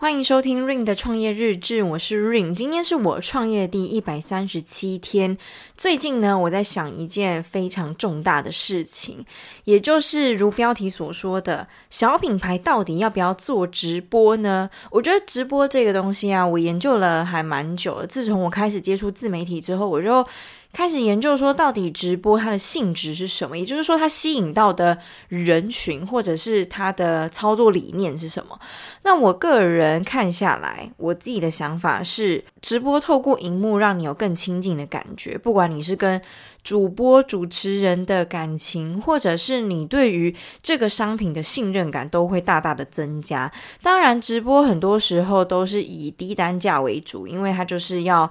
欢迎收听 Ring 的创业日志，我是 Ring，今天是我创业第一百三十七天。最近呢，我在想一件非常重大的事情，也就是如标题所说的，小品牌到底要不要做直播呢？我觉得直播这个东西啊，我研究了还蛮久了。自从我开始接触自媒体之后，我就开始研究说，到底直播它的性质是什么？也就是说，它吸引到的人群，或者是它的操作理念是什么？那我个人看下来，我自己的想法是，直播透过荧幕让你有更亲近的感觉，不管你是跟主播、主持人的感情，或者是你对于这个商品的信任感，都会大大的增加。当然，直播很多时候都是以低单价为主，因为它就是要。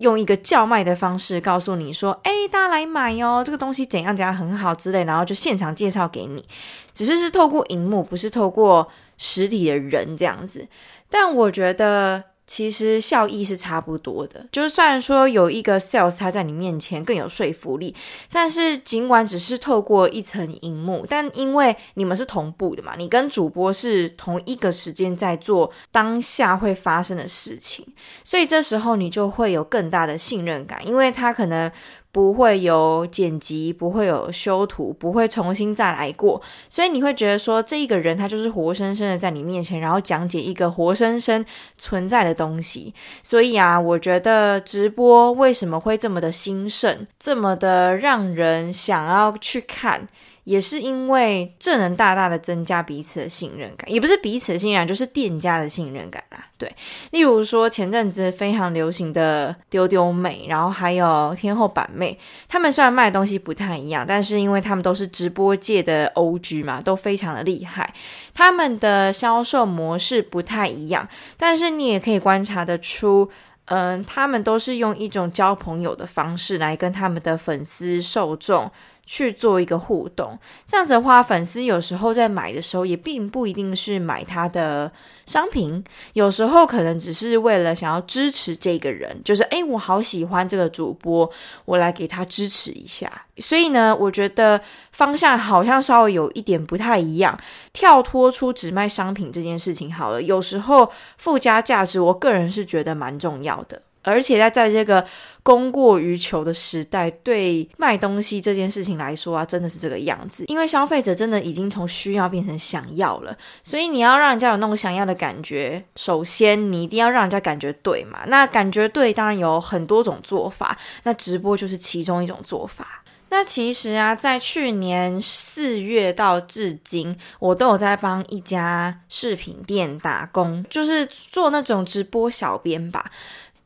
用一个叫卖的方式告诉你说：“哎，大家来买哦，这个东西怎样怎样很好之类，然后就现场介绍给你。只是是透过荧幕，不是透过实体的人这样子。但我觉得。”其实效益是差不多的，就是虽然说有一个 sales 他在你面前更有说服力，但是尽管只是透过一层荧幕，但因为你们是同步的嘛，你跟主播是同一个时间在做当下会发生的事情，所以这时候你就会有更大的信任感，因为他可能。不会有剪辑，不会有修图，不会重新再来过，所以你会觉得说，这一个人他就是活生生的在你面前，然后讲解一个活生生存在的东西。所以啊，我觉得直播为什么会这么的兴盛，这么的让人想要去看。也是因为这能大大的增加彼此的信任感，也不是彼此的信任，就是店家的信任感啦。对，例如说前阵子非常流行的丢丢妹，然后还有天后板妹，他们虽然卖的东西不太一样，但是因为他们都是直播界的 OG 嘛，都非常的厉害，他们的销售模式不太一样，但是你也可以观察得出，嗯，他们都是用一种交朋友的方式来跟他们的粉丝受众。去做一个互动，这样子的话，粉丝有时候在买的时候也并不一定是买他的商品，有时候可能只是为了想要支持这个人，就是诶，我好喜欢这个主播，我来给他支持一下。所以呢，我觉得方向好像稍微有一点不太一样，跳脱出只卖商品这件事情好了。有时候附加价值，我个人是觉得蛮重要的。而且在在这个供过于求的时代，对卖东西这件事情来说啊，真的是这个样子。因为消费者真的已经从需要变成想要了，所以你要让人家有那种想要的感觉，首先你一定要让人家感觉对嘛。那感觉对，当然有很多种做法，那直播就是其中一种做法。那其实啊，在去年四月到至今，我都有在帮一家饰品店打工，就是做那种直播小编吧。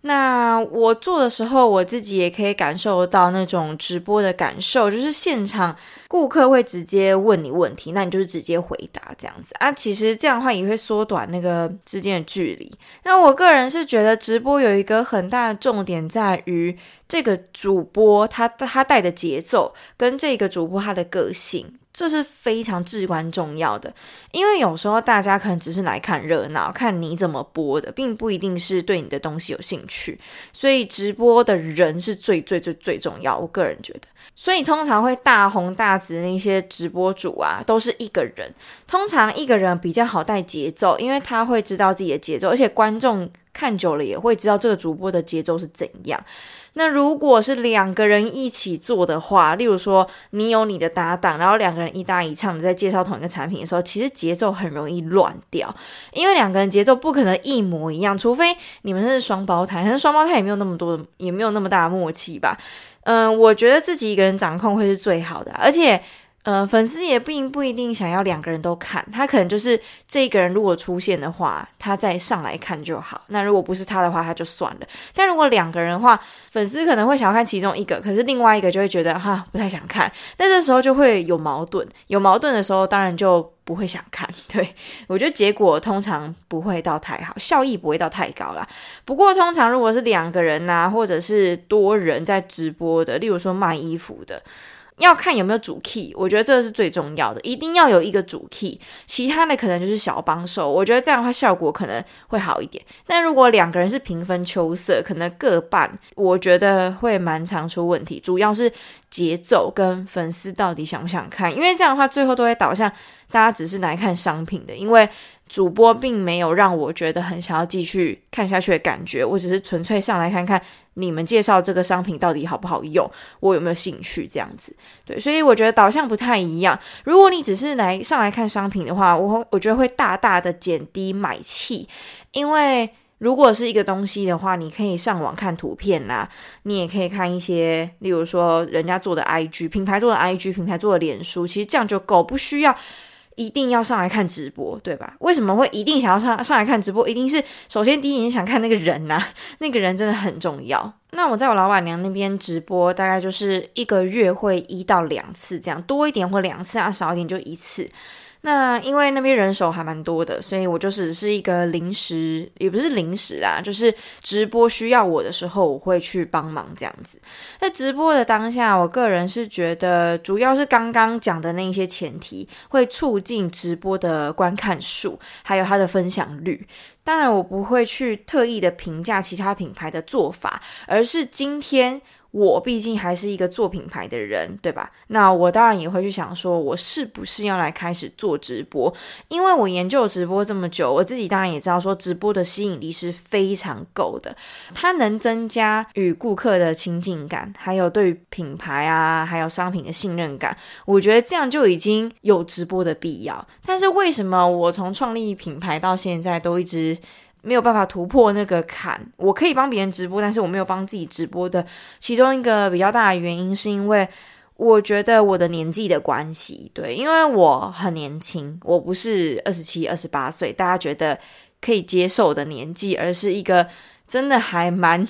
那我做的时候，我自己也可以感受到那种直播的感受，就是现场顾客会直接问你问题，那你就是直接回答这样子啊。其实这样的话也会缩短那个之间的距离。那我个人是觉得直播有一个很大的重点在于这个主播他他带的节奏跟这个主播他的个性。这是非常至关重要的，因为有时候大家可能只是来看热闹，看你怎么播的，并不一定是对你的东西有兴趣。所以直播的人是最最最最重要，我个人觉得。所以通常会大红大紫那些直播主啊，都是一个人。通常一个人比较好带节奏，因为他会知道自己的节奏，而且观众看久了也会知道这个主播的节奏是怎样。那如果是两个人一起做的话，例如说你有你的搭档，然后两个人一搭一唱的在介绍同一个产品的时候，其实节奏很容易乱掉，因为两个人节奏不可能一模一样，除非你们是双胞胎，可是双胞胎也没有那么多，也没有那么大的默契吧。嗯，我觉得自己一个人掌控会是最好的，而且。呃，粉丝也并不一定想要两个人都看，他可能就是这个人如果出现的话，他再上来看就好。那如果不是他的话，他就算了。但如果两个人的话，粉丝可能会想要看其中一个，可是另外一个就会觉得哈不太想看。那这时候就会有矛盾，有矛盾的时候，当然就不会想看。对，我觉得结果通常不会到太好，效益不会到太高啦。不过通常如果是两个人呐、啊，或者是多人在直播的，例如说卖衣服的。要看有没有主 key，我觉得这是最重要的，一定要有一个主 key，其他的可能就是小帮手。我觉得这样的话效果可能会好一点。但如果两个人是平分秋色，可能各半，我觉得会蛮常出问题。主要是节奏跟粉丝到底想不想看，因为这样的话最后都会导向大家只是来看商品的，因为主播并没有让我觉得很想要继续看下去的感觉，我只是纯粹上来看看你们介绍这个商品到底好不好用，我有没有兴趣这样子。对，所以我觉得导向不太一样。如果你只是来上来看商品的话，我我觉得会大大的减低买气，因为如果是一个东西的话，你可以上网看图片啦，你也可以看一些，例如说人家做的 IG 品牌做的 IG 品牌做的脸书，其实这样就够，不需要。一定要上来看直播，对吧？为什么会一定想要上上来看直播？一定是首先第一，你想看那个人呐、啊，那个人真的很重要。那我在我老板娘那边直播，大概就是一个月会一到两次这样，多一点或两次啊，少一点就一次。那因为那边人手还蛮多的，所以我就只是一个临时，也不是临时啦，就是直播需要我的时候，我会去帮忙这样子。在直播的当下，我个人是觉得，主要是刚刚讲的那些前提，会促进直播的观看数，还有它的分享率。当然，我不会去特意的评价其他品牌的做法，而是今天。我毕竟还是一个做品牌的人，对吧？那我当然也会去想说，我是不是要来开始做直播？因为我研究直播这么久，我自己当然也知道说，直播的吸引力是非常够的，它能增加与顾客的亲近感，还有对品牌啊，还有商品的信任感。我觉得这样就已经有直播的必要。但是为什么我从创立品牌到现在都一直没有办法突破那个坎，我可以帮别人直播，但是我没有帮自己直播的其中一个比较大的原因，是因为我觉得我的年纪的关系，对，因为我很年轻，我不是二十七、二十八岁，大家觉得可以接受的年纪，而是一个。真的还蛮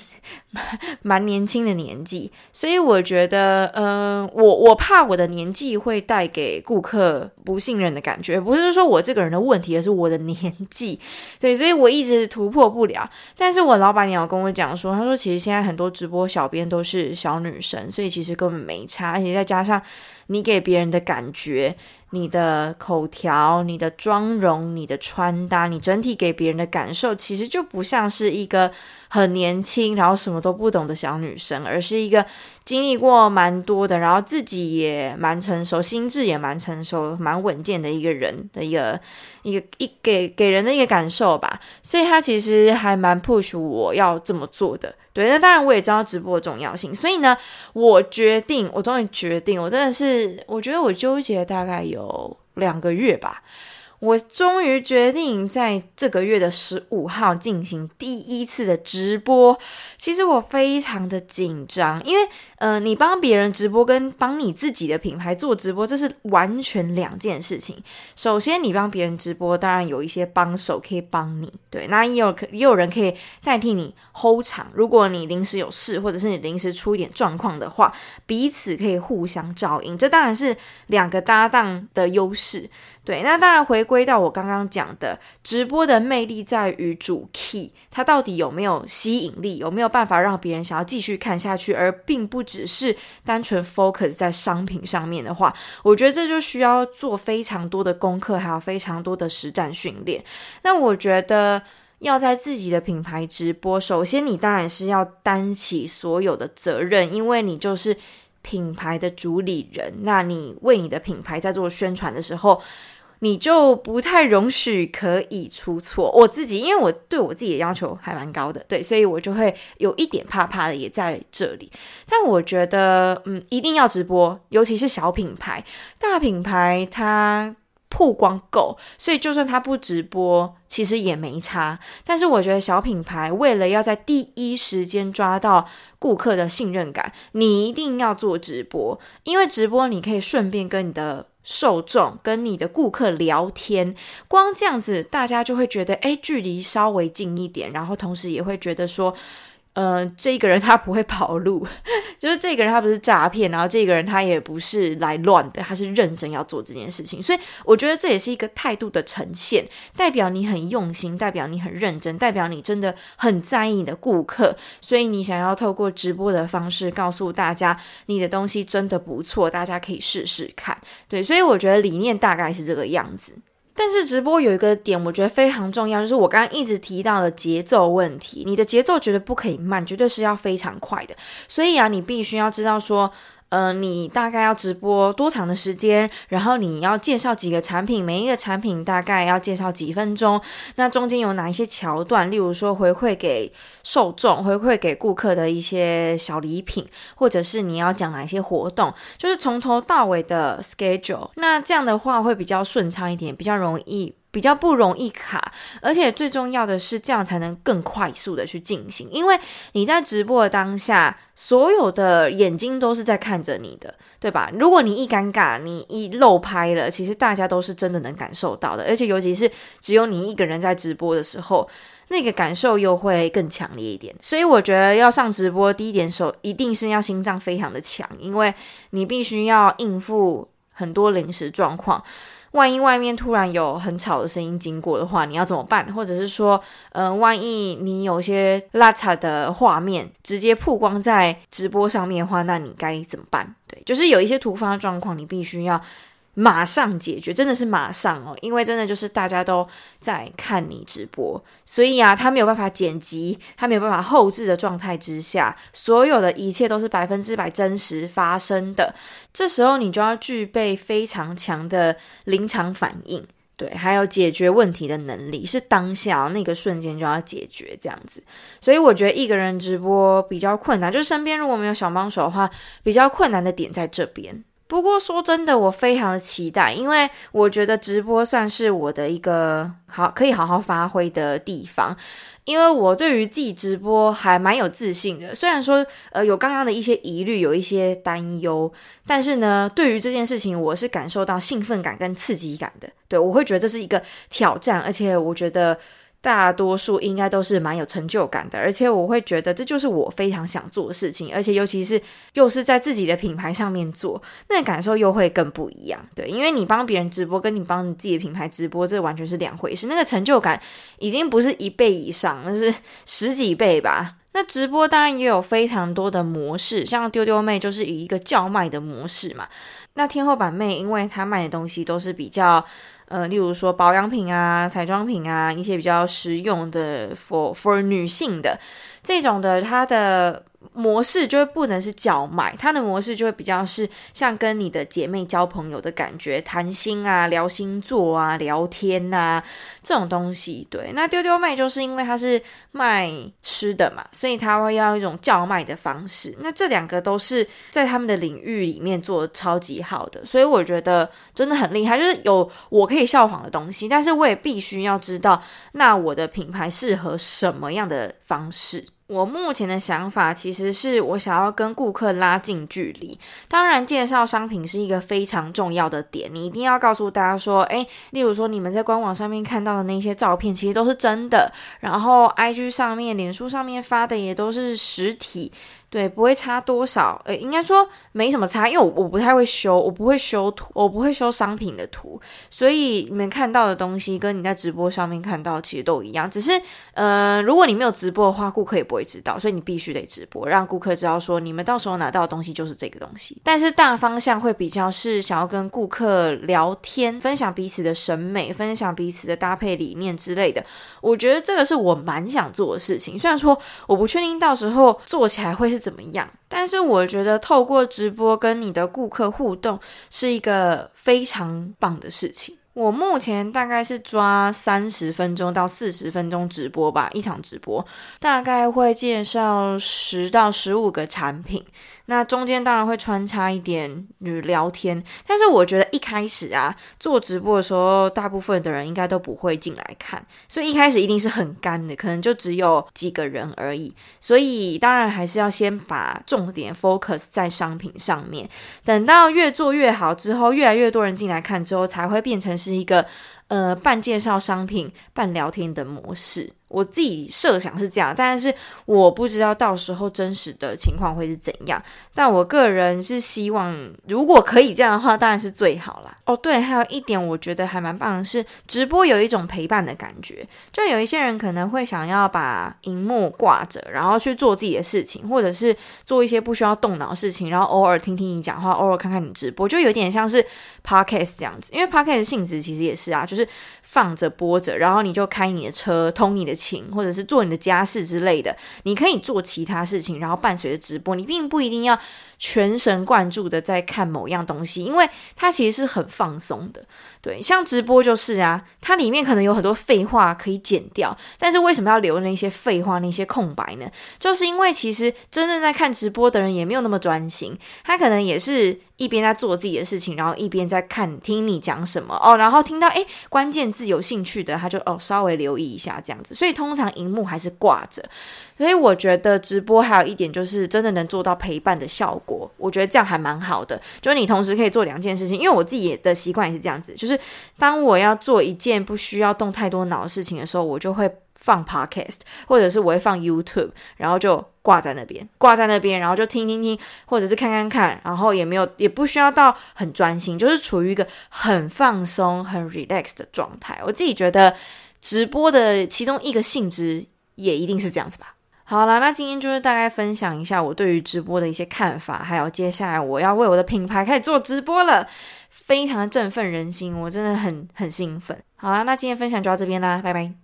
蛮年轻的年纪，所以我觉得，嗯、我我怕我的年纪会带给顾客不信任的感觉，不是说我这个人的问题，而是我的年纪，对，所以我一直突破不了。但是我老板娘跟我讲说，她说其实现在很多直播小编都是小女生，所以其实根本没差，而且再加上你给别人的感觉。你的口条、你的妆容、你的穿搭，你整体给别人的感受，其实就不像是一个很年轻，然后什么都不懂的小女生，而是一个经历过蛮多的，然后自己也蛮成熟，心智也蛮成熟、蛮稳健的一个人的一个一个一给给人的一个感受吧。所以他其实还蛮 push 我要这么做的。对，那当然我也知道直播的重要性，所以呢，我决定，我终于决定，我真的是，我觉得我纠结大概有两个月吧。我终于决定在这个月的十五号进行第一次的直播。其实我非常的紧张，因为呃，你帮别人直播跟帮你自己的品牌做直播，这是完全两件事情。首先，你帮别人直播，当然有一些帮手可以帮你，对，那也有也有人可以代替你 hold 场。如果你临时有事，或者是你临时出一点状况的话，彼此可以互相照应，这当然是两个搭档的优势。对，那当然回归到我刚刚讲的，直播的魅力在于主 key，它到底有没有吸引力，有没有办法让别人想要继续看下去，而并不只是单纯 focus 在商品上面的话，我觉得这就需要做非常多的功课，还有非常多的实战训练。那我觉得要在自己的品牌直播，首先你当然是要担起所有的责任，因为你就是品牌的主理人，那你为你的品牌在做宣传的时候。你就不太容许可以出错。我自己，因为我对我自己的要求还蛮高的，对，所以我就会有一点怕怕的，也在这里。但我觉得，嗯，一定要直播，尤其是小品牌，大品牌它曝光够，所以就算他不直播，其实也没差。但是我觉得小品牌为了要在第一时间抓到顾客的信任感，你一定要做直播，因为直播你可以顺便跟你的。受众跟你的顾客聊天，光这样子，大家就会觉得，诶，距离稍微近一点，然后同时也会觉得说。呃，这个人他不会跑路，就是这个人他不是诈骗，然后这个人他也不是来乱的，他是认真要做这件事情，所以我觉得这也是一个态度的呈现，代表你很用心，代表你很认真，代表你真的很在意你的顾客，所以你想要透过直播的方式告诉大家，你的东西真的不错，大家可以试试看，对，所以我觉得理念大概是这个样子。但是直播有一个点，我觉得非常重要，就是我刚刚一直提到的节奏问题。你的节奏绝对不可以慢，绝对是要非常快的。所以啊，你必须要知道说，呃，你大概要直播多长的时间，然后你要介绍几个产品，每一个产品大概要介绍几分钟，那中间有哪一些桥段，例如说回馈给受众，回馈给顾客的一些小礼品，或者是你要讲哪一些活动，就是从头到尾的 schedule，那这样的话会比较顺畅一点，比较容易。比较不容易卡，而且最重要的是，这样才能更快速的去进行。因为你在直播的当下，所有的眼睛都是在看着你的，对吧？如果你一尴尬，你一漏拍了，其实大家都是真的能感受到的。而且尤其是只有你一个人在直播的时候，那个感受又会更强烈一点。所以我觉得要上直播，第一点手一定是要心脏非常的强，因为你必须要应付很多临时状况。万一外面突然有很吵的声音经过的话，你要怎么办？或者是说，嗯、万一你有些邋遢的画面直接曝光在直播上面的话，那你该怎么办？对，就是有一些突发状况，你必须要。马上解决，真的是马上哦，因为真的就是大家都在看你直播，所以啊，他没有办法剪辑，他没有办法后置的状态之下，所有的一切都是百分之百真实发生的。这时候你就要具备非常强的临场反应，对，还有解决问题的能力，是当下那个瞬间就要解决这样子。所以我觉得一个人直播比较困难，就是身边如果没有小帮手的话，比较困难的点在这边。不过说真的，我非常的期待，因为我觉得直播算是我的一个好可以好好发挥的地方，因为我对于自己直播还蛮有自信的。虽然说呃有刚刚的一些疑虑，有一些担忧，但是呢，对于这件事情我是感受到兴奋感跟刺激感的。对，我会觉得这是一个挑战，而且我觉得。大多数应该都是蛮有成就感的，而且我会觉得这就是我非常想做的事情，而且尤其是又是在自己的品牌上面做，那感受又会更不一样。对，因为你帮别人直播，跟你帮你自己的品牌直播，这完全是两回事。那个成就感已经不是一倍以上，那是十几倍吧。那直播当然也有非常多的模式，像丢丢妹就是以一个叫卖的模式嘛。那天后板妹，因为她卖的东西都是比较。呃，例如说保养品啊、彩妆品啊，一些比较实用的，for for 女性的这种的，它的。模式就会不能是叫卖，它的模式就会比较是像跟你的姐妹交朋友的感觉，谈心啊、聊星座啊、聊天啊这种东西。对，那丢丢妹就是因为它是卖吃的嘛，所以它会要一种叫卖的方式。那这两个都是在他们的领域里面做的超级好的，所以我觉得真的很厉害，就是有我可以效仿的东西，但是我也必须要知道，那我的品牌适合什么样的方式。我目前的想法其实是我想要跟顾客拉近距离，当然介绍商品是一个非常重要的点，你一定要告诉大家说，诶，例如说你们在官网上面看到的那些照片其实都是真的，然后 IG 上面、脸书上面发的也都是实体。对，不会差多少，呃，应该说没什么差，因为我我不太会修，我不会修图，我不会修商品的图，所以你们看到的东西跟你在直播上面看到其实都一样，只是，呃，如果你没有直播的话，顾客也不会知道，所以你必须得直播，让顾客知道说你们到时候拿到的东西就是这个东西。但是大方向会比较是想要跟顾客聊天，分享彼此的审美，分享彼此的搭配理念之类的。我觉得这个是我蛮想做的事情，虽然说我不确定到时候做起来会是。怎么样？但是我觉得透过直播跟你的顾客互动是一个非常棒的事情。我目前大概是抓三十分钟到四十分钟直播吧，一场直播大概会介绍十到十五个产品。那中间当然会穿插一点与聊天，但是我觉得一开始啊做直播的时候，大部分的人应该都不会进来看，所以一开始一定是很干的，可能就只有几个人而已。所以当然还是要先把重点 focus 在商品上面，等到越做越好之后，越来越多人进来看之后，才会变成是一个呃半介绍商品半聊天的模式。我自己设想是这样，但是我不知道到时候真实的情况会是怎样。但我个人是希望，如果可以这样的话，当然是最好啦。哦，对，还有一点我觉得还蛮棒的是，直播有一种陪伴的感觉。就有一些人可能会想要把荧幕挂着，然后去做自己的事情，或者是做一些不需要动脑的事情，然后偶尔听听你讲话，偶尔看看你直播，就有点像是 podcast 这样子。因为 podcast 的性质其实也是啊，就是放着播着，然后你就开你的车，通你的情，或者是做你的家事之类的。你可以做其他事情，然后伴随着直播，你并不一定要全神贯注的在看某样东西，因为它其实是很放松的。对，像直播就是啊，它里面可能有很多废话可以剪掉，但是为什么要留那些废话、那些空白呢？就是因为其实真正在看直播的人也没有那么专心，他可能也是一边在做自己的事情，然后一边在看听你讲什么哦，然后听到诶关键字有兴趣的，他就哦稍微留意一下这样子，所以通常荧幕还是挂着。所以我觉得直播还有一点就是真的能做到陪伴的效果，我觉得这样还蛮好的。就是你同时可以做两件事情，因为我自己的习惯也是这样子，就是当我要做一件不需要动太多脑的事情的时候，我就会放 podcast，或者是我会放 YouTube，然后就挂在那边，挂在那边，然后就听听听，或者是看看看，然后也没有也不需要到很专心，就是处于一个很放松、很 relax 的状态。我自己觉得直播的其中一个性质也一定是这样子吧。好了，那今天就是大概分享一下我对于直播的一些看法，还有接下来我要为我的品牌开始做直播了，非常的振奋人心，我真的很很兴奋。好啦，那今天分享就到这边啦，拜拜。